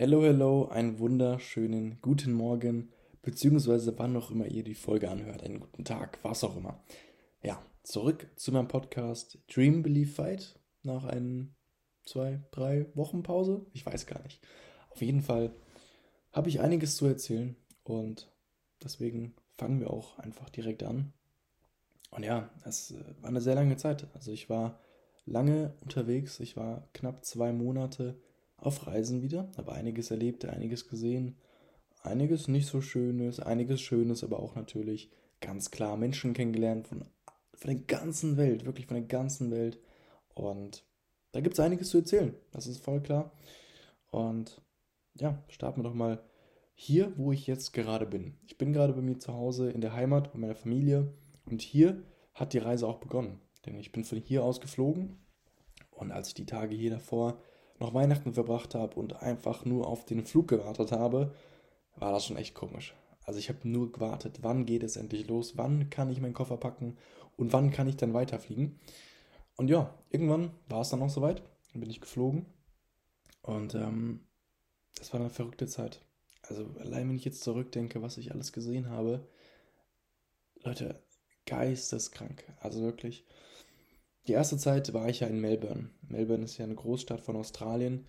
Hello, hello, einen wunderschönen guten Morgen, beziehungsweise wann auch immer ihr die Folge anhört, einen guten Tag, was auch immer. Ja, zurück zu meinem Podcast Dream Believe Fight nach ein, zwei, drei Wochen Pause. Ich weiß gar nicht. Auf jeden Fall habe ich einiges zu erzählen und deswegen fangen wir auch einfach direkt an. Und ja, es äh, war eine sehr lange Zeit. Also ich war lange unterwegs. Ich war knapp zwei Monate auf Reisen wieder, habe einiges erlebt, einiges gesehen, einiges nicht so Schönes, einiges Schönes, aber auch natürlich ganz klar Menschen kennengelernt von, von der ganzen Welt, wirklich von der ganzen Welt. Und da gibt es einiges zu erzählen, das ist voll klar. Und ja, starten wir doch mal hier, wo ich jetzt gerade bin. Ich bin gerade bei mir zu Hause in der Heimat, bei meiner Familie. Und hier hat die Reise auch begonnen. Denn ich bin von hier aus geflogen. Und als ich die Tage hier davor noch Weihnachten verbracht habe und einfach nur auf den Flug gewartet habe, war das schon echt komisch. Also ich habe nur gewartet, wann geht es endlich los, wann kann ich meinen Koffer packen und wann kann ich dann weiterfliegen. Und ja, irgendwann war es dann auch soweit, dann bin ich geflogen und ähm, das war eine verrückte Zeit. Also allein wenn ich jetzt zurückdenke, was ich alles gesehen habe, Leute, geisteskrank. Also wirklich. Die erste Zeit war ich ja in Melbourne. Melbourne ist ja eine Großstadt von Australien.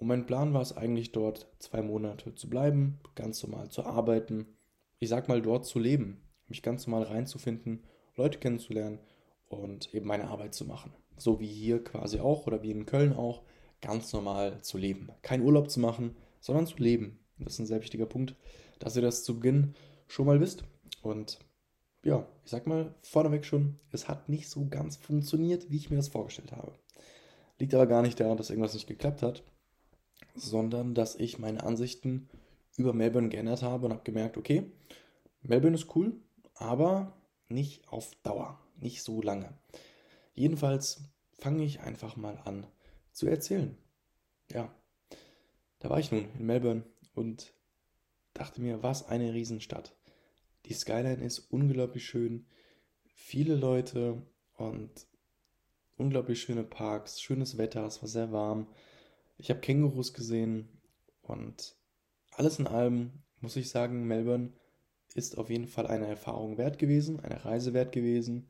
Und mein Plan war es eigentlich dort zwei Monate zu bleiben, ganz normal zu arbeiten. Ich sag mal dort zu leben, mich ganz normal reinzufinden, Leute kennenzulernen und eben meine Arbeit zu machen. So wie hier quasi auch oder wie in Köln auch, ganz normal zu leben. Kein Urlaub zu machen, sondern zu leben. Das ist ein sehr wichtiger Punkt, dass ihr das zu Beginn schon mal wisst. Und ja, ich sag mal vorneweg schon, es hat nicht so ganz funktioniert, wie ich mir das vorgestellt habe. Liegt aber gar nicht daran, dass irgendwas nicht geklappt hat, sondern dass ich meine Ansichten über Melbourne geändert habe und habe gemerkt, okay, Melbourne ist cool, aber nicht auf Dauer, nicht so lange. Jedenfalls fange ich einfach mal an zu erzählen. Ja, da war ich nun in Melbourne und dachte mir, was eine Riesenstadt. Die Skyline ist unglaublich schön, viele Leute und unglaublich schöne Parks, schönes Wetter, es war sehr warm. Ich habe Kängurus gesehen und alles in allem muss ich sagen, Melbourne ist auf jeden Fall eine Erfahrung wert gewesen, eine Reise wert gewesen,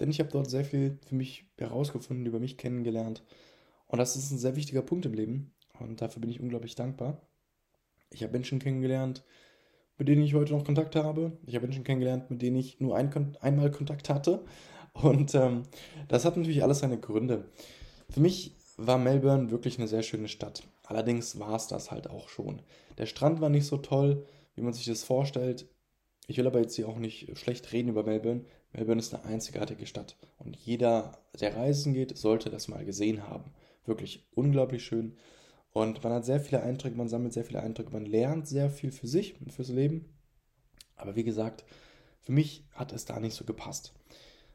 denn ich habe dort sehr viel für mich herausgefunden, über mich kennengelernt und das ist ein sehr wichtiger Punkt im Leben und dafür bin ich unglaublich dankbar. Ich habe Menschen kennengelernt, mit denen ich heute noch Kontakt habe. Ich habe Menschen kennengelernt, mit denen ich nur ein, einmal Kontakt hatte. Und ähm, das hat natürlich alles seine Gründe. Für mich war Melbourne wirklich eine sehr schöne Stadt. Allerdings war es das halt auch schon. Der Strand war nicht so toll, wie man sich das vorstellt. Ich will aber jetzt hier auch nicht schlecht reden über Melbourne. Melbourne ist eine einzigartige Stadt. Und jeder, der reisen geht, sollte das mal gesehen haben. Wirklich unglaublich schön. Und man hat sehr viele Eindrücke, man sammelt sehr viele Eindrücke, man lernt sehr viel für sich und fürs Leben. Aber wie gesagt, für mich hat es da nicht so gepasst.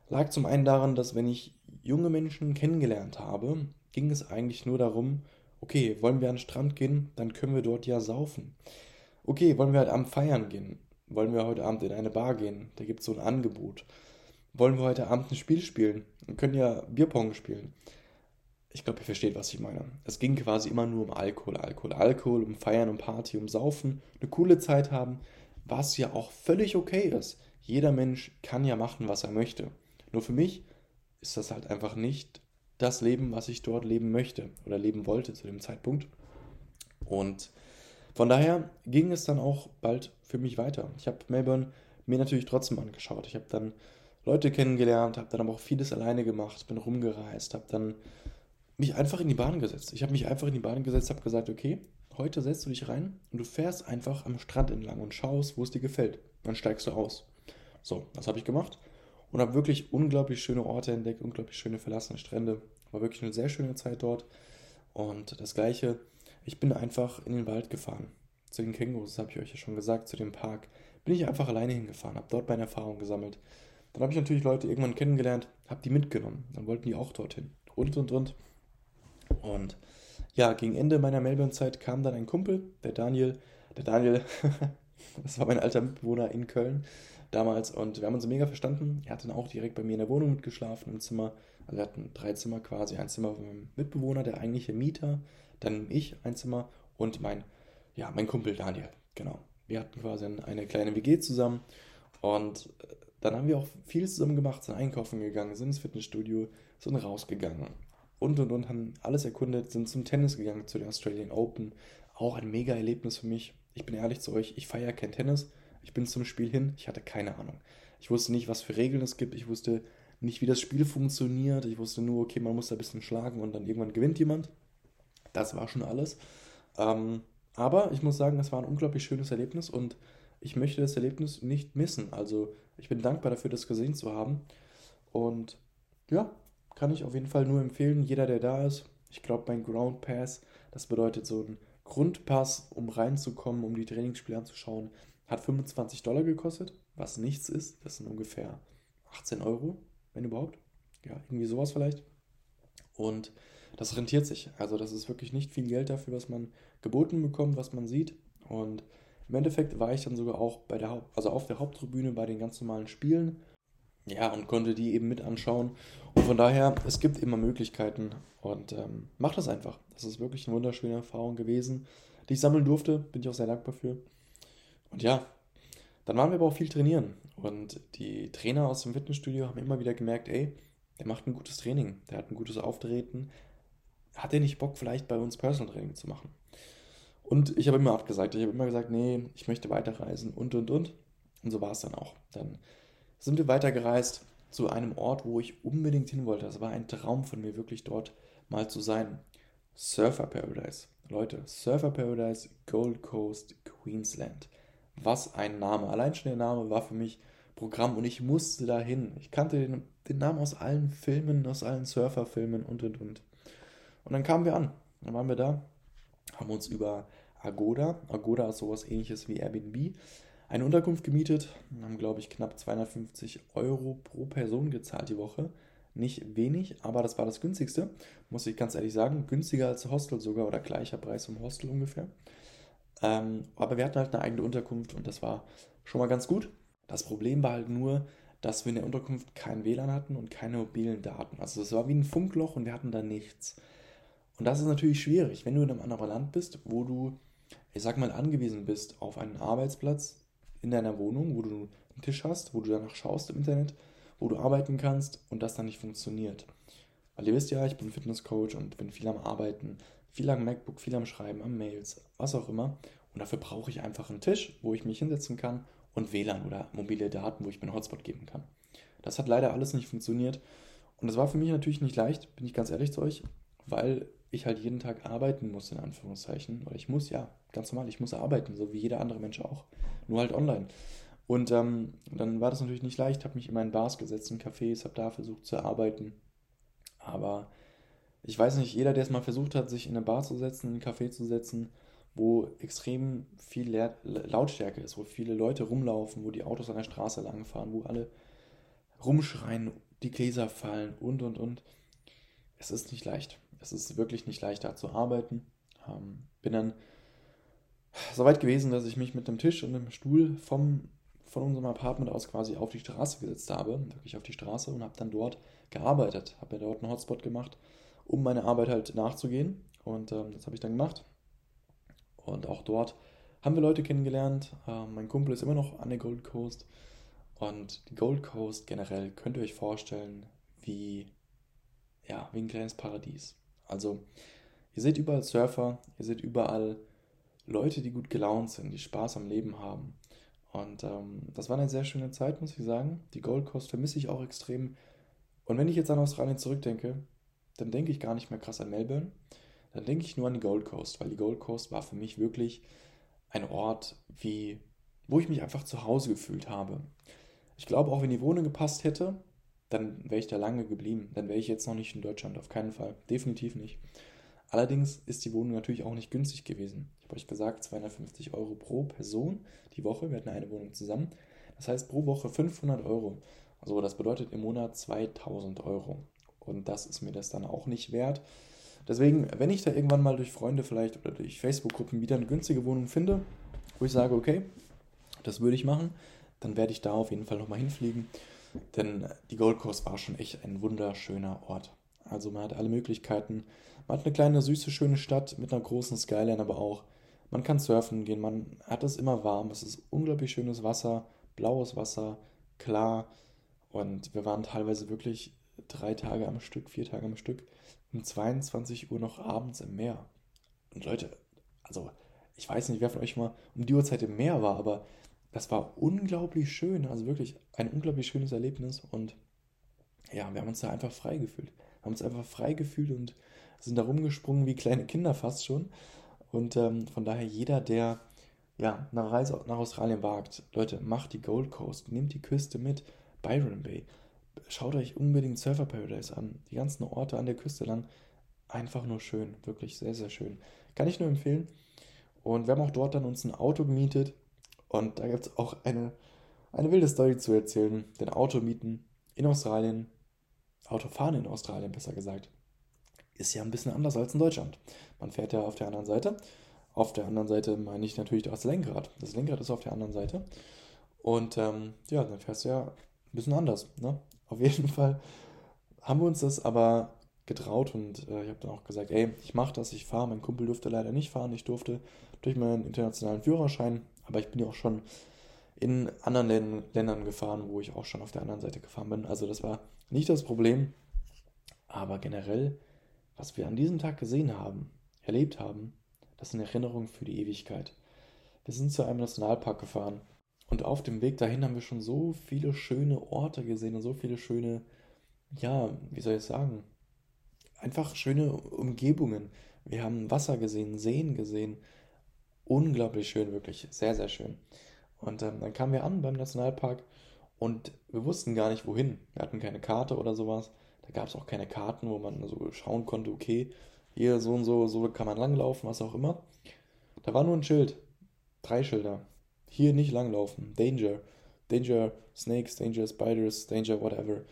Lag zum einen daran, dass wenn ich junge Menschen kennengelernt habe, ging es eigentlich nur darum, okay, wollen wir an den Strand gehen, dann können wir dort ja saufen. Okay, wollen wir heute Abend feiern gehen? Wollen wir heute Abend in eine Bar gehen? Da gibt es so ein Angebot. Wollen wir heute Abend ein Spiel spielen? Wir können ja Bierpong spielen ich glaube, ihr versteht, was ich meine. Es ging quasi immer nur um Alkohol, Alkohol, Alkohol, um Feiern, um Party, um Saufen, eine coole Zeit haben, was ja auch völlig okay ist. Jeder Mensch kann ja machen, was er möchte. Nur für mich ist das halt einfach nicht das Leben, was ich dort leben möchte oder leben wollte zu dem Zeitpunkt. Und von daher ging es dann auch bald für mich weiter. Ich habe Melbourne mir natürlich trotzdem angeschaut. Ich habe dann Leute kennengelernt, habe dann aber auch vieles alleine gemacht, bin rumgereist, habe dann mich einfach in die Bahn gesetzt. Ich habe mich einfach in die Bahn gesetzt, habe gesagt, okay, heute setzt du dich rein und du fährst einfach am Strand entlang und schaust, wo es dir gefällt. Dann steigst du aus. So, das habe ich gemacht und habe wirklich unglaublich schöne Orte entdeckt, unglaublich schöne verlassene Strände. War wirklich eine sehr schöne Zeit dort. Und das gleiche, ich bin einfach in den Wald gefahren. Zu den Kängurus, das habe ich euch ja schon gesagt, zu dem Park. Bin ich einfach alleine hingefahren, habe dort meine Erfahrungen gesammelt. Dann habe ich natürlich Leute irgendwann kennengelernt, habe die mitgenommen. Dann wollten die auch dorthin. Und, und, und. Und ja, gegen Ende meiner Melbourne-Zeit kam dann ein Kumpel, der Daniel. Der Daniel, das war mein alter Mitbewohner in Köln damals und wir haben uns mega verstanden. Er hat dann auch direkt bei mir in der Wohnung mitgeschlafen im Zimmer. Also wir hatten drei Zimmer quasi. Ein Zimmer von meinem Mitbewohner, der eigentliche Mieter, dann ich ein Zimmer und mein, ja, mein Kumpel Daniel. Genau. Wir hatten quasi eine kleine WG zusammen und äh, dann haben wir auch viel zusammen gemacht, sind einkaufen gegangen, sind ins Fitnessstudio, sind rausgegangen und und und haben alles erkundet, sind zum Tennis gegangen, zu der Australian Open. Auch ein mega Erlebnis für mich. Ich bin ehrlich zu euch, ich feiere kein Tennis. Ich bin zum Spiel hin, ich hatte keine Ahnung. Ich wusste nicht, was für Regeln es gibt. Ich wusste nicht, wie das Spiel funktioniert. Ich wusste nur, okay, man muss da ein bisschen schlagen und dann irgendwann gewinnt jemand. Das war schon alles. Ähm, aber ich muss sagen, es war ein unglaublich schönes Erlebnis und ich möchte das Erlebnis nicht missen. Also ich bin dankbar dafür, das gesehen zu haben. Und ja, kann ich auf jeden Fall nur empfehlen, jeder, der da ist. Ich glaube, mein Ground Pass, das bedeutet so ein Grundpass, um reinzukommen, um die Trainingsspiele anzuschauen, hat 25 Dollar gekostet, was nichts ist. Das sind ungefähr 18 Euro, wenn überhaupt. Ja, irgendwie sowas vielleicht. Und das rentiert sich. Also das ist wirklich nicht viel Geld dafür, was man geboten bekommt, was man sieht. Und im Endeffekt war ich dann sogar auch bei der also auf der Haupttribüne bei den ganz normalen Spielen. Ja, und konnte die eben mit anschauen. Und von daher, es gibt immer Möglichkeiten. Und ähm, macht das einfach. Das ist wirklich eine wunderschöne Erfahrung gewesen, die ich sammeln durfte. Bin ich auch sehr dankbar für. Und ja, dann waren wir aber auch viel trainieren. Und die Trainer aus dem Fitnessstudio haben immer wieder gemerkt, ey, der macht ein gutes Training, der hat ein gutes Auftreten. Hat er nicht Bock, vielleicht bei uns Personal Training zu machen? Und ich habe immer abgesagt. Ich habe immer gesagt, nee, ich möchte weiterreisen und und und. Und so war es dann auch. Dann sind wir weitergereist zu einem Ort, wo ich unbedingt hin wollte. Das war ein Traum von mir, wirklich dort mal zu sein. Surfer Paradise. Leute, Surfer Paradise, Gold Coast, Queensland. Was ein Name. Allein schon der Name war für mich Programm und ich musste dahin. Ich kannte den, den Namen aus allen Filmen, aus allen Surferfilmen und und und. Und dann kamen wir an. Dann waren wir da, haben uns über Agoda, Agoda ist sowas ähnliches wie Airbnb, eine Unterkunft gemietet, haben glaube ich knapp 250 Euro pro Person gezahlt die Woche. Nicht wenig, aber das war das günstigste, muss ich ganz ehrlich sagen. Günstiger als Hostel sogar oder gleicher Preis im Hostel ungefähr. Ähm, aber wir hatten halt eine eigene Unterkunft und das war schon mal ganz gut. Das Problem war halt nur, dass wir in der Unterkunft kein WLAN hatten und keine mobilen Daten. Also es war wie ein Funkloch und wir hatten da nichts. Und das ist natürlich schwierig, wenn du in einem anderen Land bist, wo du, ich sag mal, angewiesen bist auf einen Arbeitsplatz in deiner Wohnung, wo du einen Tisch hast, wo du danach schaust im Internet, wo du arbeiten kannst und das dann nicht funktioniert. Weil ihr wisst ja, ich bin Fitnesscoach und bin viel am Arbeiten, viel am MacBook, viel am Schreiben, am Mails, was auch immer. Und dafür brauche ich einfach einen Tisch, wo ich mich hinsetzen kann und WLAN oder mobile Daten, wo ich mir einen Hotspot geben kann. Das hat leider alles nicht funktioniert. Und das war für mich natürlich nicht leicht, bin ich ganz ehrlich zu euch, weil ich halt jeden Tag arbeiten muss, in Anführungszeichen. Oder ich muss, ja, ganz normal, ich muss arbeiten, so wie jeder andere Mensch auch. Nur halt online. Und ähm, dann war das natürlich nicht leicht, habe mich in meinen Bars gesetzt, in Cafés, habe da versucht zu arbeiten. Aber ich weiß nicht, jeder, der es mal versucht hat, sich in eine Bar zu setzen, in einen Café zu setzen, wo extrem viel Lautstärke ist, wo viele Leute rumlaufen, wo die Autos an der Straße langfahren, wo alle rumschreien, die Gläser fallen und und und. Es ist nicht leicht es ist wirklich nicht leicht, da zu arbeiten. Ähm, bin dann so weit gewesen, dass ich mich mit einem Tisch und einem Stuhl vom, von unserem Apartment aus quasi auf die Straße gesetzt habe, wirklich auf die Straße und habe dann dort gearbeitet. Habe ja dort einen Hotspot gemacht, um meine Arbeit halt nachzugehen. Und ähm, das habe ich dann gemacht. Und auch dort haben wir Leute kennengelernt. Ähm, mein Kumpel ist immer noch an der Gold Coast. Und die Gold Coast generell könnt ihr euch vorstellen, wie, ja, wie ein kleines Paradies. Also, ihr seht überall Surfer, ihr seht überall Leute, die gut gelaunt sind, die Spaß am Leben haben. Und ähm, das war eine sehr schöne Zeit, muss ich sagen. Die Gold Coast vermisse ich auch extrem. Und wenn ich jetzt an Australien zurückdenke, dann denke ich gar nicht mehr krass an Melbourne. Dann denke ich nur an die Gold Coast, weil die Gold Coast war für mich wirklich ein Ort, wie, wo ich mich einfach zu Hause gefühlt habe. Ich glaube, auch wenn die Wohnung gepasst hätte, dann wäre ich da lange geblieben. Dann wäre ich jetzt noch nicht in Deutschland, auf keinen Fall. Definitiv nicht. Allerdings ist die Wohnung natürlich auch nicht günstig gewesen. Ich habe euch gesagt, 250 Euro pro Person die Woche. Wir hatten eine Wohnung zusammen. Das heißt pro Woche 500 Euro. Also das bedeutet im Monat 2000 Euro. Und das ist mir das dann auch nicht wert. Deswegen, wenn ich da irgendwann mal durch Freunde vielleicht oder durch Facebook-Gruppen wieder eine günstige Wohnung finde, wo ich sage, okay, das würde ich machen, dann werde ich da auf jeden Fall nochmal hinfliegen denn die Gold Coast war schon echt ein wunderschöner Ort. Also man hat alle Möglichkeiten. Man hat eine kleine, süße, schöne Stadt mit einer großen Skyline, aber auch. Man kann surfen gehen, man hat es immer warm. Es ist unglaublich schönes Wasser, blaues Wasser, klar. Und wir waren teilweise wirklich drei Tage am Stück, vier Tage am Stück, um 22 Uhr noch abends im Meer. Und Leute, also ich weiß nicht, wer von euch mal um die Uhrzeit im Meer war, aber das war unglaublich schön. Also wirklich ein unglaublich schönes Erlebnis. Und ja, wir haben uns da einfach frei gefühlt. Wir haben uns einfach frei gefühlt und sind da rumgesprungen wie kleine Kinder fast schon. Und ähm, von daher jeder, der ja, eine Reise nach Australien wagt, Leute, macht die Gold Coast, nehmt die Küste mit, Byron Bay. Schaut euch unbedingt Surfer Paradise an. Die ganzen Orte an der Küste lang. Einfach nur schön. Wirklich sehr, sehr schön. Kann ich nur empfehlen. Und wir haben auch dort dann uns ein Auto gemietet. Und da gibt es auch eine, eine wilde Story zu erzählen. Denn Auto mieten in Australien, Autofahren in Australien besser gesagt, ist ja ein bisschen anders als in Deutschland. Man fährt ja auf der anderen Seite. Auf der anderen Seite meine ich natürlich das Lenkrad. Das Lenkrad ist auf der anderen Seite. Und ähm, ja, dann fährst du ja ein bisschen anders. Ne? Auf jeden Fall haben wir uns das aber getraut und äh, ich habe dann auch gesagt, ey, ich mache das, ich fahre. Mein Kumpel durfte leider nicht fahren. Ich durfte durch meinen internationalen Führerschein, aber ich bin ja auch schon in anderen Ländern gefahren, wo ich auch schon auf der anderen Seite gefahren bin. Also das war nicht das Problem. Aber generell, was wir an diesem Tag gesehen haben, erlebt haben, das sind Erinnerungen für die Ewigkeit. Wir sind zu einem Nationalpark gefahren und auf dem Weg dahin haben wir schon so viele schöne Orte gesehen und so viele schöne, ja, wie soll ich sagen, einfach schöne Umgebungen. Wir haben Wasser gesehen, Seen gesehen. Unglaublich schön, wirklich. Sehr, sehr schön. Und ähm, dann kamen wir an beim Nationalpark und wir wussten gar nicht wohin. Wir hatten keine Karte oder sowas. Da gab es auch keine Karten, wo man so schauen konnte, okay, hier so und so, so kann man langlaufen, was auch immer. Da war nur ein Schild. Drei Schilder. Hier nicht langlaufen. Danger. Danger Snakes, Danger Spiders, Danger whatever.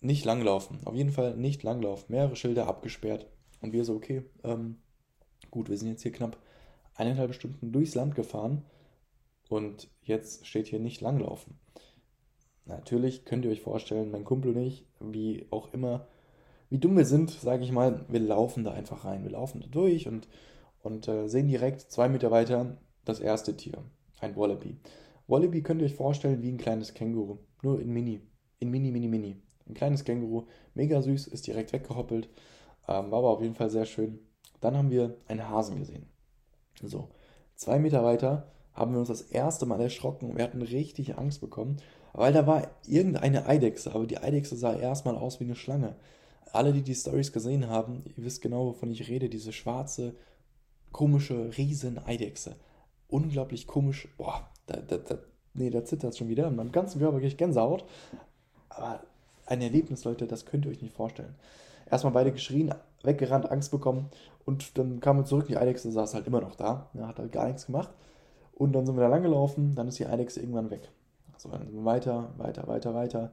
Nicht langlaufen. Auf jeden Fall nicht langlaufen. Mehrere Schilder abgesperrt. Und wir so, okay, ähm, gut, wir sind jetzt hier knapp eineinhalb Stunden durchs Land gefahren und jetzt steht hier nicht langlaufen. Natürlich könnt ihr euch vorstellen, mein Kumpel und ich, wie auch immer, wie dumm wir sind, sage ich mal, wir laufen da einfach rein. Wir laufen da durch und, und äh, sehen direkt zwei Meter weiter das erste Tier, ein Wallaby. Wallaby könnt ihr euch vorstellen wie ein kleines Känguru, nur in Mini, in Mini, Mini, Mini. Ein kleines Känguru, mega süß, ist direkt weggehoppelt, ähm, war aber auf jeden Fall sehr schön. Dann haben wir einen Hasen gesehen. So, zwei Meter weiter haben wir uns das erste Mal erschrocken. Wir hatten richtig Angst bekommen, weil da war irgendeine Eidechse, aber die Eidechse sah erstmal aus wie eine Schlange. Alle, die die Stories gesehen haben, ihr wisst genau, wovon ich rede, diese schwarze, komische, riesen Eidechse. Unglaublich komisch. Boah, da, da, da, nee, da zittert es schon wieder. In meinem ganzen Körper kriege ich Gänsehaut. Aber ein Erlebnis, Leute, das könnt ihr euch nicht vorstellen. Erstmal beide geschrien, weggerannt, Angst bekommen und dann kamen wir zurück. Die Eidechse saß halt immer noch da, ja, hat halt gar nichts gemacht. Und dann sind wir da lang gelaufen, dann ist die Eidechse irgendwann weg. So, dann sind wir weiter, weiter, weiter, weiter.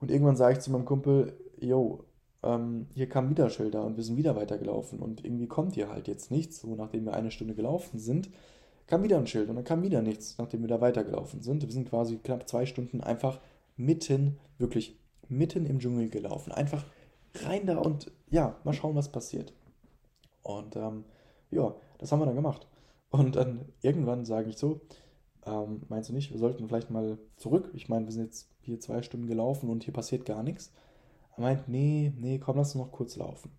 Und irgendwann sage ich zu meinem Kumpel, yo, ähm, hier kamen wieder Schilder und wir sind wieder weitergelaufen und irgendwie kommt hier halt jetzt nichts. So, nachdem wir eine Stunde gelaufen sind, kam wieder ein Schild und dann kam wieder nichts, nachdem wir da weitergelaufen sind. Wir sind quasi knapp zwei Stunden einfach mitten, wirklich mitten im Dschungel gelaufen. Einfach rein da und ja, mal schauen, was passiert. Und ähm, ja, das haben wir dann gemacht. Und dann irgendwann sage ich so, ähm, meinst du nicht, wir sollten vielleicht mal zurück? Ich meine, wir sind jetzt hier zwei Stunden gelaufen und hier passiert gar nichts. Er meint, nee, nee, komm, lass uns noch kurz laufen.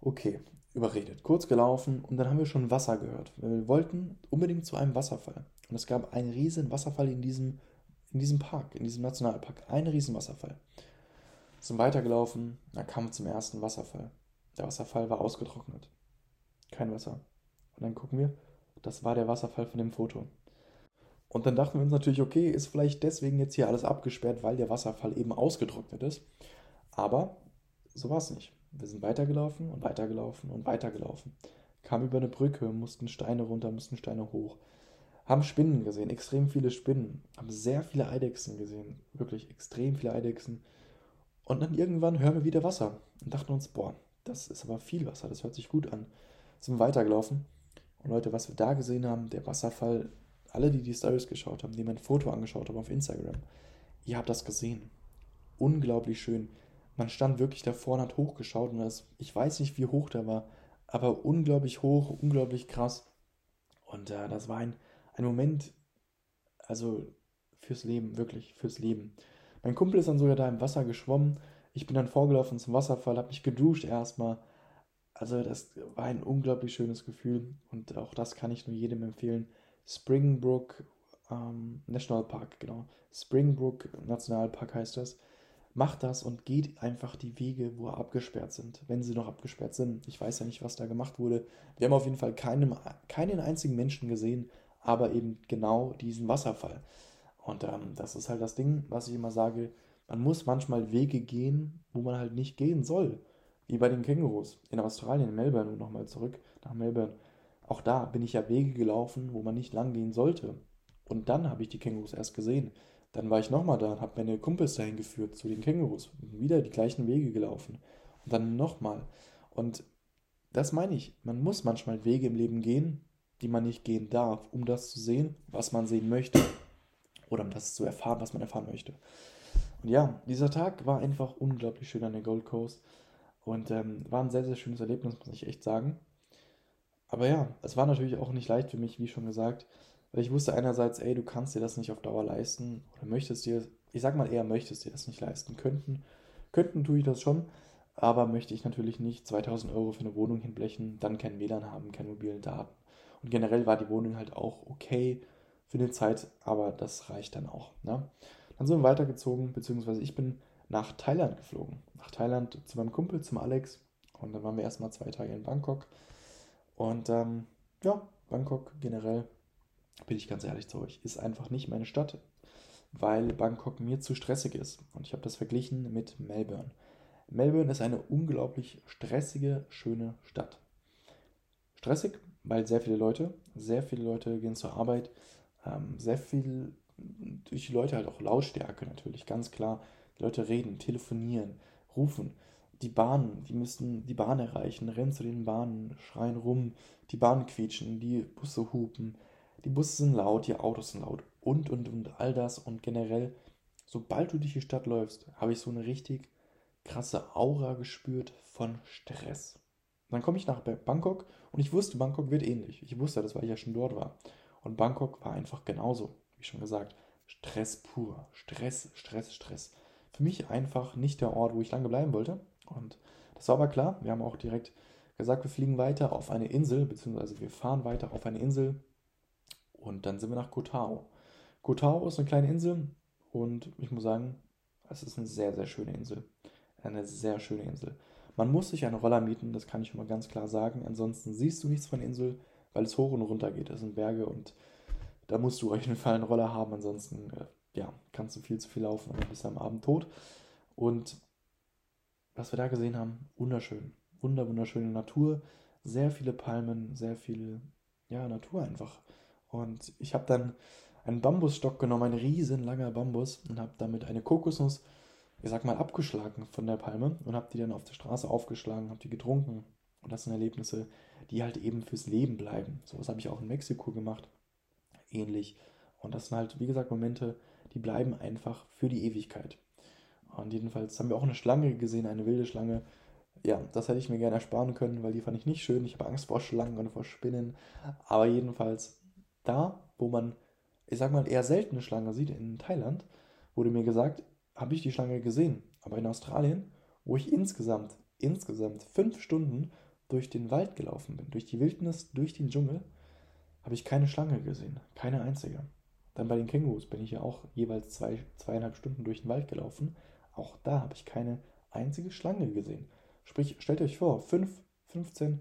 Okay, überredet, kurz gelaufen und dann haben wir schon Wasser gehört. Wir wollten unbedingt zu einem Wasserfall. Und es gab einen riesen Wasserfall in diesem, in diesem Park, in diesem Nationalpark. Ein riesen Wasserfall. Sind weitergelaufen, dann kamen wir zum ersten Wasserfall. Der Wasserfall war ausgetrocknet. Kein Wasser. Und dann gucken wir, das war der Wasserfall von dem Foto. Und dann dachten wir uns natürlich, okay, ist vielleicht deswegen jetzt hier alles abgesperrt, weil der Wasserfall eben ausgetrocknet ist. Aber so war es nicht. Wir sind weitergelaufen und weitergelaufen und weitergelaufen. Kamen über eine Brücke, mussten Steine runter, mussten Steine hoch. Haben Spinnen gesehen, extrem viele Spinnen. Haben sehr viele Eidechsen gesehen. Wirklich extrem viele Eidechsen. Und dann irgendwann hören wir wieder Wasser. Und dachten uns, boah, das ist aber viel Wasser, das hört sich gut an. Sind weitergelaufen. Und Leute, was wir da gesehen haben, der Wasserfall, alle, die die Stories geschaut haben, die mein Foto angeschaut haben auf Instagram, ihr habt das gesehen. Unglaublich schön. man stand wirklich davor und hat hochgeschaut und das, ich weiß nicht, wie hoch der war, aber unglaublich hoch, unglaublich krass. Und äh, das war ein, ein Moment, also fürs Leben, wirklich fürs Leben. Mein Kumpel ist dann sogar da im Wasser geschwommen. Ich bin dann vorgelaufen zum Wasserfall, habe mich geduscht erstmal. Also das war ein unglaublich schönes Gefühl und auch das kann ich nur jedem empfehlen. Springbrook ähm, National Park, genau. Springbrook Nationalpark heißt das. Macht das und geht einfach die Wege, wo abgesperrt sind, wenn sie noch abgesperrt sind. Ich weiß ja nicht, was da gemacht wurde. Wir haben auf jeden Fall keinen, keinen einzigen Menschen gesehen, aber eben genau diesen Wasserfall. Und ähm, das ist halt das Ding, was ich immer sage. Man muss manchmal Wege gehen, wo man halt nicht gehen soll. Wie bei den Kängurus in Australien, in Melbourne und nochmal zurück nach Melbourne. Auch da bin ich ja Wege gelaufen, wo man nicht lang gehen sollte. Und dann habe ich die Kängurus erst gesehen. Dann war ich nochmal da und habe meine Kumpels dahin geführt zu den Kängurus. Wieder die gleichen Wege gelaufen. Und dann nochmal. Und das meine ich. Man muss manchmal Wege im Leben gehen, die man nicht gehen darf, um das zu sehen, was man sehen möchte. Oder um das zu erfahren, was man erfahren möchte. Und ja, dieser Tag war einfach unglaublich schön an der Gold Coast. Und ähm, war ein sehr, sehr schönes Erlebnis, muss ich echt sagen. Aber ja, es war natürlich auch nicht leicht für mich, wie schon gesagt. Weil ich wusste einerseits, ey, du kannst dir das nicht auf Dauer leisten oder möchtest dir, ich sag mal eher, möchtest dir das nicht leisten. Könnten, könnten tue ich das schon, aber möchte ich natürlich nicht 2000 Euro für eine Wohnung hinblechen, dann kein WLAN haben, keine mobilen Daten. Und generell war die Wohnung halt auch okay für eine Zeit, aber das reicht dann auch. Ne? Dann sind wir weitergezogen, beziehungsweise ich bin nach Thailand geflogen. Nach Thailand zu meinem Kumpel, zum Alex. Und dann waren wir erstmal zwei Tage in Bangkok. Und ähm, ja, Bangkok generell bin ich ganz ehrlich zu euch, ist einfach nicht meine Stadt, weil Bangkok mir zu stressig ist. Und ich habe das verglichen mit Melbourne. Melbourne ist eine unglaublich stressige, schöne Stadt. Stressig, weil sehr viele Leute, sehr viele Leute gehen zur Arbeit, ähm, sehr viel durch die Leute halt auch Lautstärke natürlich, ganz klar. Die Leute reden, telefonieren, rufen. Die Bahnen, die müssen die Bahn erreichen, rennen zu den Bahnen, schreien rum, die Bahnen quietschen, die Busse hupen, die Busse sind laut, die Autos sind laut und, und, und all das. Und generell, sobald du durch die Stadt läufst, habe ich so eine richtig krasse Aura gespürt von Stress. Dann komme ich nach Bangkok und ich wusste, Bangkok wird ähnlich. Ich wusste das, weil ich ja schon dort war. Und Bangkok war einfach genauso, wie schon gesagt. Stress pur. Stress, Stress, Stress. Für mich einfach nicht der Ort, wo ich lange bleiben wollte. Und das war aber klar. Wir haben auch direkt gesagt, wir fliegen weiter auf eine Insel, beziehungsweise wir fahren weiter auf eine Insel, und dann sind wir nach Kotao. Kotao ist eine kleine Insel und ich muss sagen, es ist eine sehr, sehr schöne Insel. Eine sehr schöne Insel. Man muss sich einen Roller mieten, das kann ich schon mal ganz klar sagen. Ansonsten siehst du nichts von der Insel, weil es hoch und runter geht. Das sind Berge und da musst du auf jeden Fall einen Roller haben. Ansonsten äh, ja, kannst du viel zu viel laufen und dann bist du am Abend tot. Und was wir da gesehen haben, wunderschön. Wunder, wunderschöne Natur. Sehr viele Palmen, sehr viel ja, Natur einfach. Und ich habe dann einen Bambusstock genommen, ein riesen langer Bambus, und habe damit eine Kokosnuss, ich sag mal, abgeschlagen von der Palme und habe die dann auf der Straße aufgeschlagen, habe die getrunken. Und das sind Erlebnisse, die halt eben fürs Leben bleiben. So was habe ich auch in Mexiko gemacht. Ähnlich. Und das sind halt, wie gesagt, Momente, die bleiben einfach für die Ewigkeit. Und jedenfalls haben wir auch eine Schlange gesehen, eine wilde Schlange. Ja, das hätte ich mir gerne ersparen können, weil die fand ich nicht schön. Ich habe Angst vor Schlangen und vor Spinnen. Aber jedenfalls da, wo man, ich sag mal, eher seltene Schlange sieht, in Thailand, wurde mir gesagt, habe ich die Schlange gesehen. Aber in Australien, wo ich insgesamt, insgesamt fünf Stunden durch den Wald gelaufen bin, durch die Wildnis, durch den Dschungel, habe ich keine Schlange gesehen. Keine einzige. Dann bei den Kängurus bin ich ja auch jeweils zwei, zweieinhalb Stunden durch den Wald gelaufen. Auch da habe ich keine einzige Schlange gesehen. Sprich, stellt euch vor, 5, 15,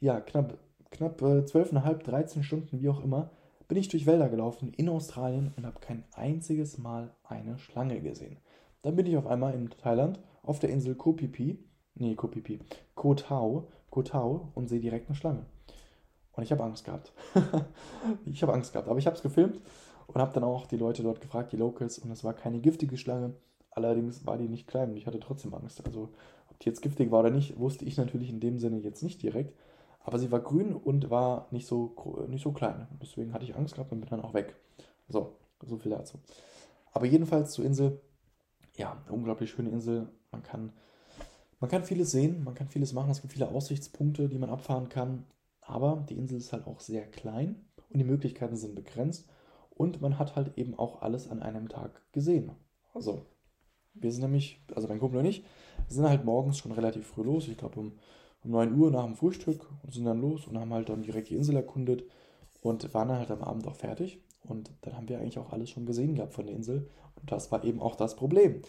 ja, knapp knapp äh, 12,5, 13 Stunden, wie auch immer, bin ich durch Wälder gelaufen in Australien und habe kein einziges Mal eine Schlange gesehen. Dann bin ich auf einmal in Thailand auf der Insel Koh Phi Phi, nee, Koh Phi Phi, Koh Tao, Koh Tao und sehe direkt eine Schlange. Und ich habe Angst gehabt. ich habe Angst gehabt, aber ich habe es gefilmt und habe dann auch die Leute dort gefragt, die Locals, und es war keine giftige Schlange. Allerdings war die nicht klein und ich hatte trotzdem Angst. Also, ob die jetzt giftig war oder nicht, wusste ich natürlich in dem Sinne jetzt nicht direkt. Aber sie war grün und war nicht so, nicht so klein. Deswegen hatte ich Angst gehabt und bin dann auch weg. So, so viel dazu. Aber jedenfalls zur Insel. ja, eine unglaublich schöne Insel. Man kann, man kann vieles sehen, man kann vieles machen. Es gibt viele Aussichtspunkte, die man abfahren kann. Aber die Insel ist halt auch sehr klein und die Möglichkeiten sind begrenzt. Und man hat halt eben auch alles an einem Tag gesehen. Also, wir sind nämlich, also mein Kumpel und ich, sind halt morgens schon relativ früh los. Ich glaube um, um 9 Uhr nach dem Frühstück und sind dann los und haben halt dann direkt die Insel erkundet und waren dann halt am Abend auch fertig. Und dann haben wir eigentlich auch alles schon gesehen gehabt von der Insel. Und das war eben auch das Problem.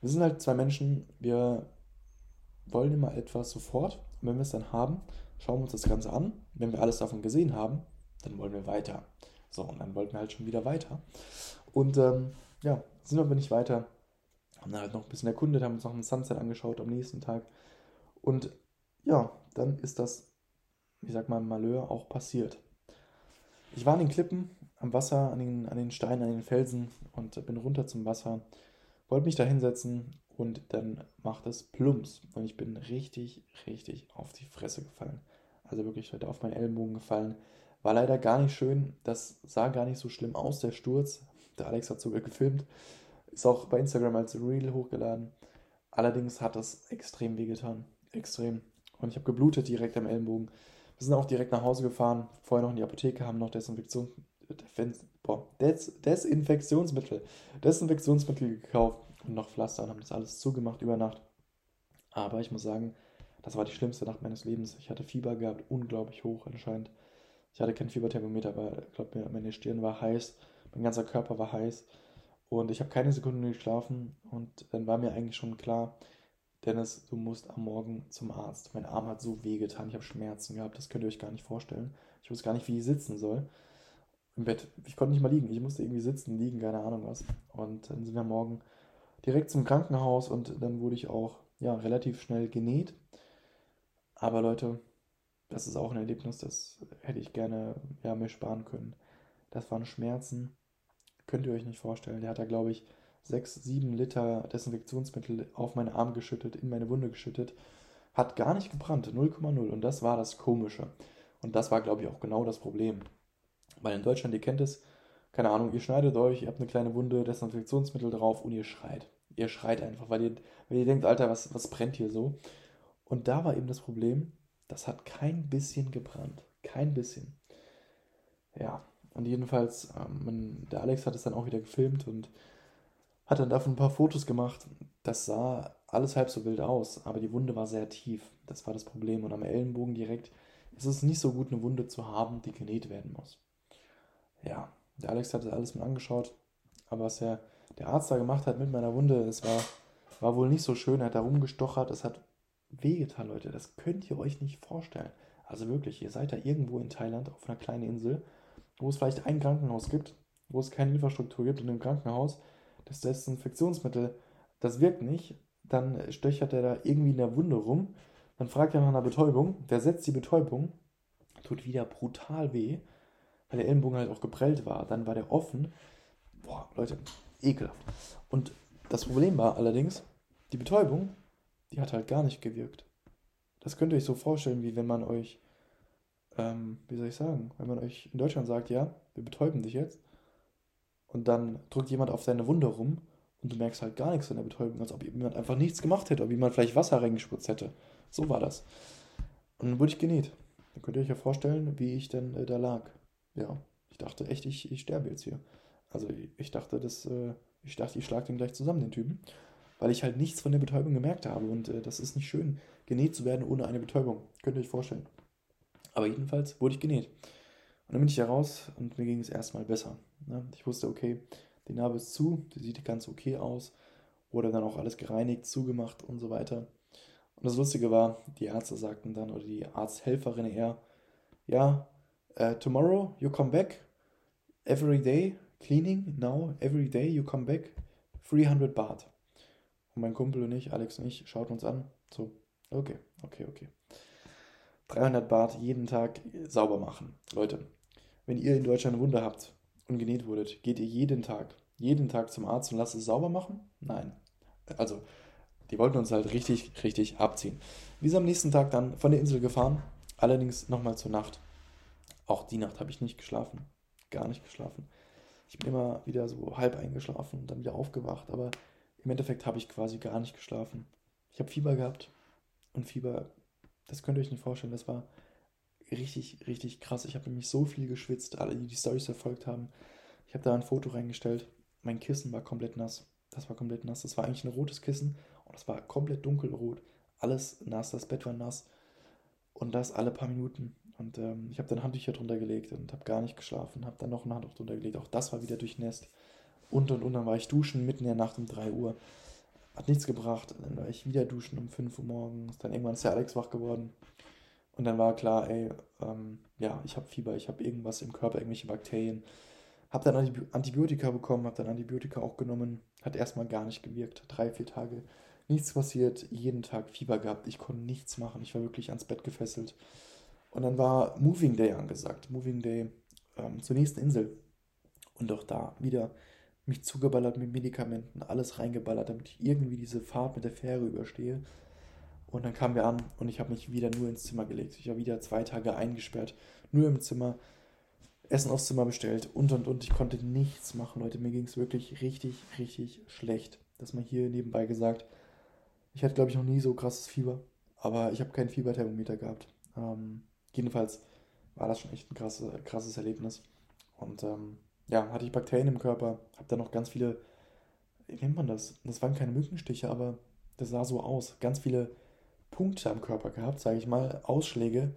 Wir sind halt zwei Menschen, wir wollen immer etwas sofort. Und wenn wir es dann haben, schauen wir uns das Ganze an. Wenn wir alles davon gesehen haben, dann wollen wir weiter. So, und dann wollten wir halt schon wieder weiter. Und ähm, ja, sind aber nicht weiter. Haben dann halt noch ein bisschen erkundet, haben uns noch einen Sunset angeschaut am nächsten Tag. Und ja, dann ist das, ich sag mal, Malheur auch passiert. Ich war an den Klippen, am Wasser, an den, an den Steinen, an den Felsen und bin runter zum Wasser, wollte mich da hinsetzen und dann macht es Plumps. Und ich bin richtig, richtig auf die Fresse gefallen. Also wirklich heute auf meinen Ellenbogen gefallen. War leider gar nicht schön. Das sah gar nicht so schlimm aus, der Sturz. Der Alex hat sogar gefilmt. Ist auch bei Instagram als Reel hochgeladen. Allerdings hat das extrem wehgetan. Extrem. Und ich habe geblutet direkt am Ellenbogen. Wir sind auch direkt nach Hause gefahren. Vorher noch in die Apotheke, haben noch Desinfektion, boah, Des, Desinfektionsmittel, Desinfektionsmittel gekauft und noch Pflaster und haben das alles zugemacht über Nacht. Aber ich muss sagen, das war die schlimmste Nacht meines Lebens. Ich hatte Fieber gehabt, unglaublich hoch anscheinend. Ich hatte kein Fieberthermometer, aber ich glaube, meine Stirn war heiß, mein ganzer Körper war heiß und ich habe keine Sekunde geschlafen und dann war mir eigentlich schon klar, Dennis, du musst am Morgen zum Arzt. Mein Arm hat so weh getan, ich habe Schmerzen gehabt, das könnt ihr euch gar nicht vorstellen. Ich wusste gar nicht, wie ich sitzen soll. Im Bett. Ich konnte nicht mal liegen, ich musste irgendwie sitzen, liegen, keine Ahnung was. Und dann sind wir morgen direkt zum Krankenhaus und dann wurde ich auch ja, relativ schnell genäht. Aber Leute, das ist auch ein Erlebnis, das hätte ich gerne ja, mir sparen können. Das waren Schmerzen, könnt ihr euch nicht vorstellen. Der hat da, glaube ich, 6, 7 Liter Desinfektionsmittel auf meinen Arm geschüttet, in meine Wunde geschüttet. Hat gar nicht gebrannt, 0,0. Und das war das Komische. Und das war, glaube ich, auch genau das Problem. Weil in Deutschland, ihr kennt es, keine Ahnung, ihr schneidet euch, ihr habt eine kleine Wunde, Desinfektionsmittel drauf und ihr schreit. Ihr schreit einfach, weil ihr, weil ihr denkt, Alter, was, was brennt hier so? Und da war eben das Problem, das hat kein bisschen gebrannt. Kein bisschen. Ja, und jedenfalls, ähm, der Alex hat es dann auch wieder gefilmt und hat dann davon ein paar Fotos gemacht. Das sah alles halb so wild aus, aber die Wunde war sehr tief. Das war das Problem. Und am Ellenbogen direkt ist es nicht so gut, eine Wunde zu haben, die genäht werden muss. Ja, der Alex hat das alles mal angeschaut, aber was der, der Arzt da gemacht hat mit meiner Wunde, das war, war wohl nicht so schön. Er hat da rumgestochert, das hat wehgetan, Leute. Das könnt ihr euch nicht vorstellen. Also wirklich, ihr seid da irgendwo in Thailand auf einer kleinen Insel, wo es vielleicht ein Krankenhaus gibt, wo es keine Infrastruktur gibt und im Krankenhaus das Desinfektionsmittel, das wirkt nicht, dann stöchert er da irgendwie in der Wunde rum, dann fragt er nach einer Betäubung, der setzt die Betäubung, tut wieder brutal weh, weil der Ellenbogen halt auch geprellt war, dann war der offen. Boah, Leute, ekelhaft. Und das Problem war allerdings, die Betäubung, die hat halt gar nicht gewirkt. Das könnt ihr euch so vorstellen, wie wenn man euch, ähm, wie soll ich sagen, wenn man euch in Deutschland sagt, ja, wir betäuben dich jetzt, und dann drückt jemand auf seine Wunde rum und du merkst halt gar nichts von der Betäubung, als ob jemand einfach nichts gemacht hätte, ob jemand vielleicht Wasser reingespritzt hätte. So war das. Und dann wurde ich genäht. Dann könnt ihr euch ja vorstellen, wie ich denn äh, da lag. Ja, ich dachte echt, ich, ich sterbe jetzt hier. Also ich dachte, das, äh, ich dachte, ich schlage den gleich zusammen, den Typen. Weil ich halt nichts von der Betäubung gemerkt habe. Und äh, das ist nicht schön, genäht zu werden ohne eine Betäubung. Könnt ihr euch vorstellen. Aber jedenfalls wurde ich genäht. Und dann bin ich da raus und mir ging es erstmal besser. Ne? Ich wusste, okay, die Narbe ist zu, die sieht ganz okay aus. Wurde dann auch alles gereinigt, zugemacht und so weiter. Und das Lustige war, die Ärzte sagten dann, oder die Arzthelferin eher, ja, uh, tomorrow you come back, every day cleaning, now every day you come back, 300 Baht. Und mein Kumpel und ich, Alex und ich, schauten uns an, so, okay, okay, okay. 300 Baht jeden Tag sauber machen. Leute, wenn ihr in Deutschland eine Wunde habt und genäht wurdet, geht ihr jeden Tag, jeden Tag zum Arzt und lasst es sauber machen? Nein. Also, die wollten uns halt richtig, richtig abziehen. Wir sind am nächsten Tag dann von der Insel gefahren, allerdings nochmal zur Nacht. Auch die Nacht habe ich nicht geschlafen. Gar nicht geschlafen. Ich bin immer wieder so halb eingeschlafen und dann wieder aufgewacht, aber Im Endeffekt habe ich quasi gar nicht geschlafen. Ich habe Fieber gehabt und Fieber, das könnt ihr euch nicht vorstellen, das war richtig, richtig krass. Ich habe nämlich so viel geschwitzt, alle, die die Storys verfolgt haben. Ich habe da ein Foto reingestellt. Mein Kissen war komplett nass. Das war komplett nass. Das war eigentlich ein rotes Kissen und es war komplett dunkelrot. Alles nass, das Bett war nass. Und das alle paar Minuten. Und ähm, ich habe dann Handtücher drunter gelegt und habe gar nicht geschlafen. Habe dann noch ein Handtuch drunter gelegt. Auch das war wieder durchnässt. Und und und dann war ich duschen mitten in der Nacht um 3 Uhr. Hat nichts gebracht. Dann war ich wieder duschen um 5 Uhr morgens. Dann irgendwann ist der Alex wach geworden. Und dann war klar, ey, ähm, ja, ich habe Fieber, ich habe irgendwas im Körper, irgendwelche Bakterien. Habe dann Antibiotika bekommen, habe dann Antibiotika auch genommen. Hat erstmal gar nicht gewirkt. Drei, vier Tage nichts passiert, jeden Tag Fieber gehabt. Ich konnte nichts machen. Ich war wirklich ans Bett gefesselt. Und dann war Moving Day angesagt. Moving Day ähm, zur nächsten Insel. Und auch da wieder mich zugeballert mit Medikamenten, alles reingeballert, damit ich irgendwie diese Fahrt mit der Fähre überstehe. Und dann kamen wir an und ich habe mich wieder nur ins Zimmer gelegt. Ich war wieder zwei Tage eingesperrt, nur im Zimmer, Essen aufs Zimmer bestellt und und und. Ich konnte nichts machen, Leute. Mir ging es wirklich richtig, richtig schlecht. Das mal hier nebenbei gesagt. Ich hatte, glaube ich, noch nie so krasses Fieber, aber ich habe kein Fieberthermometer gehabt. Ähm, jedenfalls war das schon echt ein krasse, krasses Erlebnis. Und ähm, ja, hatte ich Bakterien im Körper, habe dann noch ganz viele, wie nennt man das? Das waren keine Mückenstiche, aber das sah so aus. Ganz viele Punkte am Körper gehabt, sage ich mal, Ausschläge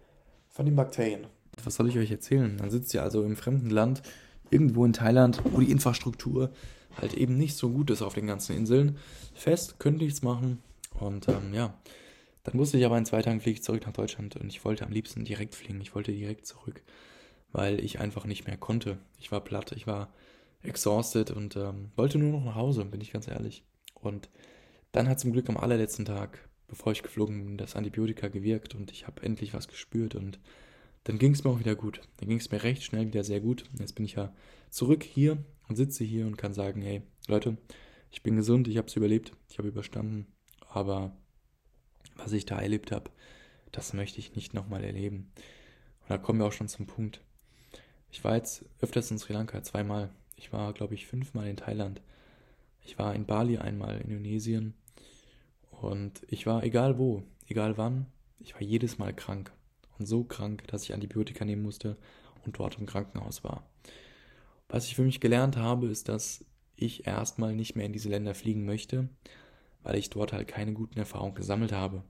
von den Bakterien. Was soll ich euch erzählen? Dann sitzt ihr also im fremden Land, irgendwo in Thailand, wo die Infrastruktur halt eben nicht so gut ist auf den ganzen Inseln. Fest, könnte nichts machen. Und ähm, ja, dann wusste ich aber in zwei Tagen fliege ich zurück nach Deutschland und ich wollte am liebsten direkt fliegen. Ich wollte direkt zurück, weil ich einfach nicht mehr konnte. Ich war platt, ich war exhausted und ähm, wollte nur noch nach Hause, bin ich ganz ehrlich. Und dann hat zum Glück am allerletzten Tag bevor ich geflogen bin, das Antibiotika gewirkt und ich habe endlich was gespürt und dann ging es mir auch wieder gut. Dann ging es mir recht schnell wieder sehr gut. Jetzt bin ich ja zurück hier und sitze hier und kann sagen, hey Leute, ich bin gesund, ich habe es überlebt, ich habe überstanden, aber was ich da erlebt habe, das möchte ich nicht nochmal erleben. Und da kommen wir auch schon zum Punkt. Ich war jetzt öfters in Sri Lanka, zweimal. Ich war, glaube ich, fünfmal in Thailand. Ich war in Bali einmal, in Indonesien und ich war, egal wo, egal wann, ich war jedes Mal krank. Und so krank, dass ich Antibiotika nehmen musste und dort im Krankenhaus war. Was ich für mich gelernt habe, ist, dass ich erstmal nicht mehr in diese Länder fliegen möchte, weil ich dort halt keine guten Erfahrungen gesammelt habe.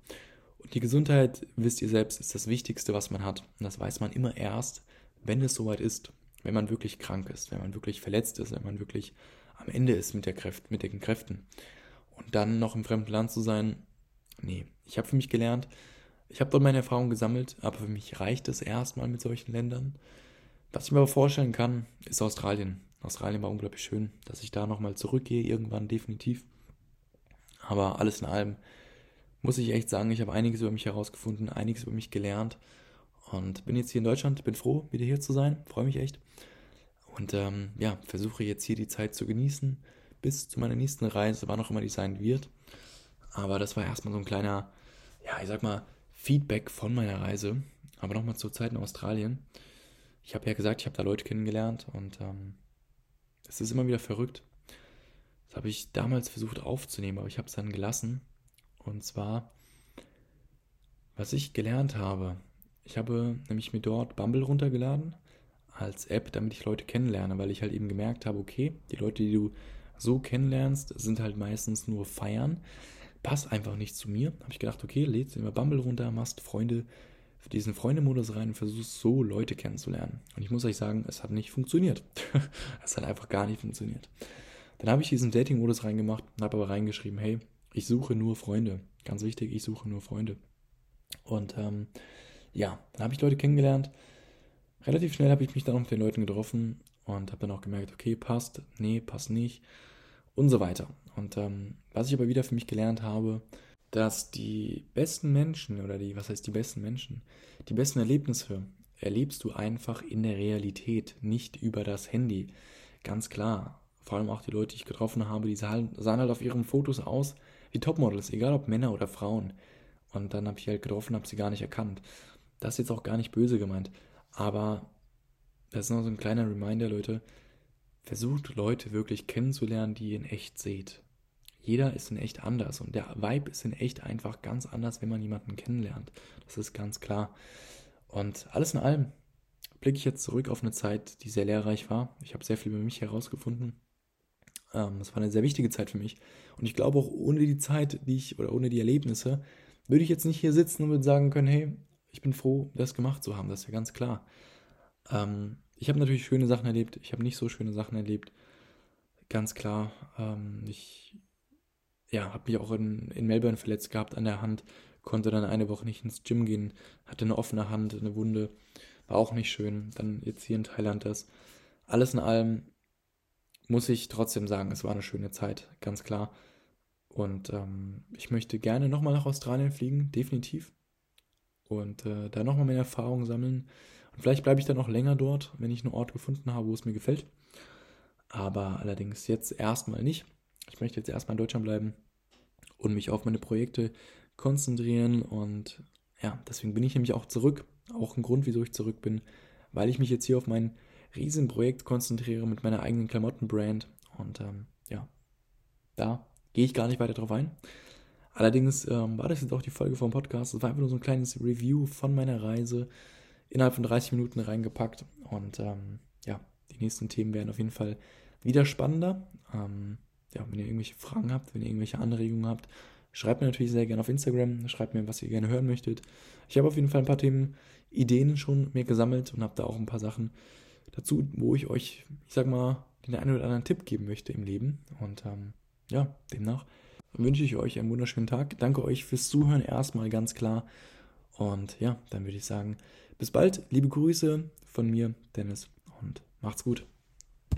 Und die Gesundheit, wisst ihr selbst, ist das Wichtigste, was man hat. Und das weiß man immer erst, wenn es soweit ist. Wenn man wirklich krank ist, wenn man wirklich verletzt ist, wenn man wirklich am Ende ist mit, der Kräft, mit den Kräften. Und dann noch im fremden Land zu sein, nee. Ich habe für mich gelernt, ich habe dort meine Erfahrungen gesammelt, aber für mich reicht es erstmal mit solchen Ländern. Was ich mir aber vorstellen kann, ist Australien. Australien war unglaublich schön, dass ich da nochmal zurückgehe, irgendwann definitiv. Aber alles in allem muss ich echt sagen, ich habe einiges über mich herausgefunden, einiges über mich gelernt und bin jetzt hier in Deutschland, bin froh, wieder hier zu sein, freue mich echt. Und ähm, ja, versuche jetzt hier die Zeit zu genießen, bis zu meiner nächsten Reise, wann auch immer die sein wird. Aber das war erstmal so ein kleiner, ja, ich sag mal, Feedback von meiner Reise. Aber nochmal zur Zeit in Australien. Ich habe ja gesagt, ich habe da Leute kennengelernt und ähm, es ist immer wieder verrückt. Das habe ich damals versucht aufzunehmen, aber ich habe es dann gelassen. Und zwar, was ich gelernt habe. Ich habe nämlich mir dort Bumble runtergeladen als App, damit ich Leute kennenlerne, weil ich halt eben gemerkt habe, okay, die Leute, die du so kennenlernst, sind halt meistens nur Feiern. Passt einfach nicht zu mir. Habe ich gedacht, okay, lädst immer Bumble runter, machst Freunde für diesen Freundemodus rein und versuchst so Leute kennenzulernen. Und ich muss euch sagen, es hat nicht funktioniert. es hat einfach gar nicht funktioniert. Dann habe ich diesen Dating-Modus reingemacht, habe aber reingeschrieben, hey, ich suche nur Freunde. Ganz wichtig, ich suche nur Freunde. Und ähm, ja, dann habe ich Leute kennengelernt. Relativ schnell habe ich mich dann auch mit den Leuten getroffen und habe dann auch gemerkt, okay, passt, nee, passt nicht und so weiter. Und ähm, was ich aber wieder für mich gelernt habe, dass die besten Menschen oder die, was heißt die besten Menschen, die besten Erlebnisse erlebst du einfach in der Realität, nicht über das Handy. Ganz klar. Vor allem auch die Leute, die ich getroffen habe, die sahen, sahen halt auf ihren Fotos aus wie Topmodels, egal ob Männer oder Frauen. Und dann habe ich halt getroffen, habe sie gar nicht erkannt. Das ist jetzt auch gar nicht böse gemeint. Aber das ist noch so ein kleiner Reminder, Leute. Versucht Leute wirklich kennenzulernen, die ihr in echt seht. jeder ist in echt anders und der Vibe ist in echt einfach ganz anders, wenn man jemanden kennenlernt. Das ist ganz klar. Und alles in allem blicke ich jetzt zurück auf eine Zeit, die sehr lehrreich war. Ich habe sehr viel über mich herausgefunden. Ähm, das war eine sehr wichtige Zeit für mich. Und ich glaube auch ohne die Zeit, die ich oder ohne die Erlebnisse, würde ich jetzt nicht hier sitzen und würde sagen können, hey, ich bin froh, das gemacht zu haben. Das ist ja ganz klar. Ähm, ich habe natürlich schöne Sachen erlebt. Ich habe nicht so schöne Sachen erlebt. Ganz klar. Ähm, ich ja, habe mich auch in, in Melbourne verletzt gehabt an der Hand. Konnte dann eine Woche nicht ins Gym gehen. Hatte eine offene Hand, eine Wunde. War auch nicht schön. Dann jetzt hier in Thailand das. Alles in allem muss ich trotzdem sagen, es war eine schöne Zeit, ganz klar. Und ähm, ich möchte gerne nochmal nach Australien fliegen, definitiv. Und äh, da nochmal mehr Erfahrungen sammeln. Und vielleicht bleibe ich dann noch länger dort, wenn ich einen Ort gefunden habe, wo es mir gefällt. Aber allerdings jetzt erstmal nicht. Ich möchte jetzt erstmal in Deutschland bleiben und mich auf meine Projekte konzentrieren. Und ja, deswegen bin ich nämlich auch zurück. Auch ein Grund, wieso ich zurück bin, weil ich mich jetzt hier auf mein Riesenprojekt konzentriere mit meiner eigenen Klamottenbrand. Und ähm, ja, da gehe ich gar nicht weiter drauf ein. Allerdings ähm, war das jetzt auch die Folge vom Podcast. Es war einfach nur so ein kleines Review von meiner Reise innerhalb von 30 Minuten reingepackt. Und ähm, ja, die nächsten Themen werden auf jeden Fall wieder spannender. Ähm, ja, wenn ihr irgendwelche Fragen habt, wenn ihr irgendwelche Anregungen habt, schreibt mir natürlich sehr gerne auf Instagram. Schreibt mir, was ihr gerne hören möchtet. Ich habe auf jeden Fall ein paar Themen, Ideen schon mir gesammelt und habe da auch ein paar Sachen dazu, wo ich euch, ich sag mal, den einen oder anderen Tipp geben möchte im Leben. Und ähm, ja, demnach wünsche ich euch einen wunderschönen Tag. Danke euch fürs Zuhören erstmal ganz klar. Und ja, dann würde ich sagen, bis bald. Liebe Grüße von mir, Dennis, und macht's gut.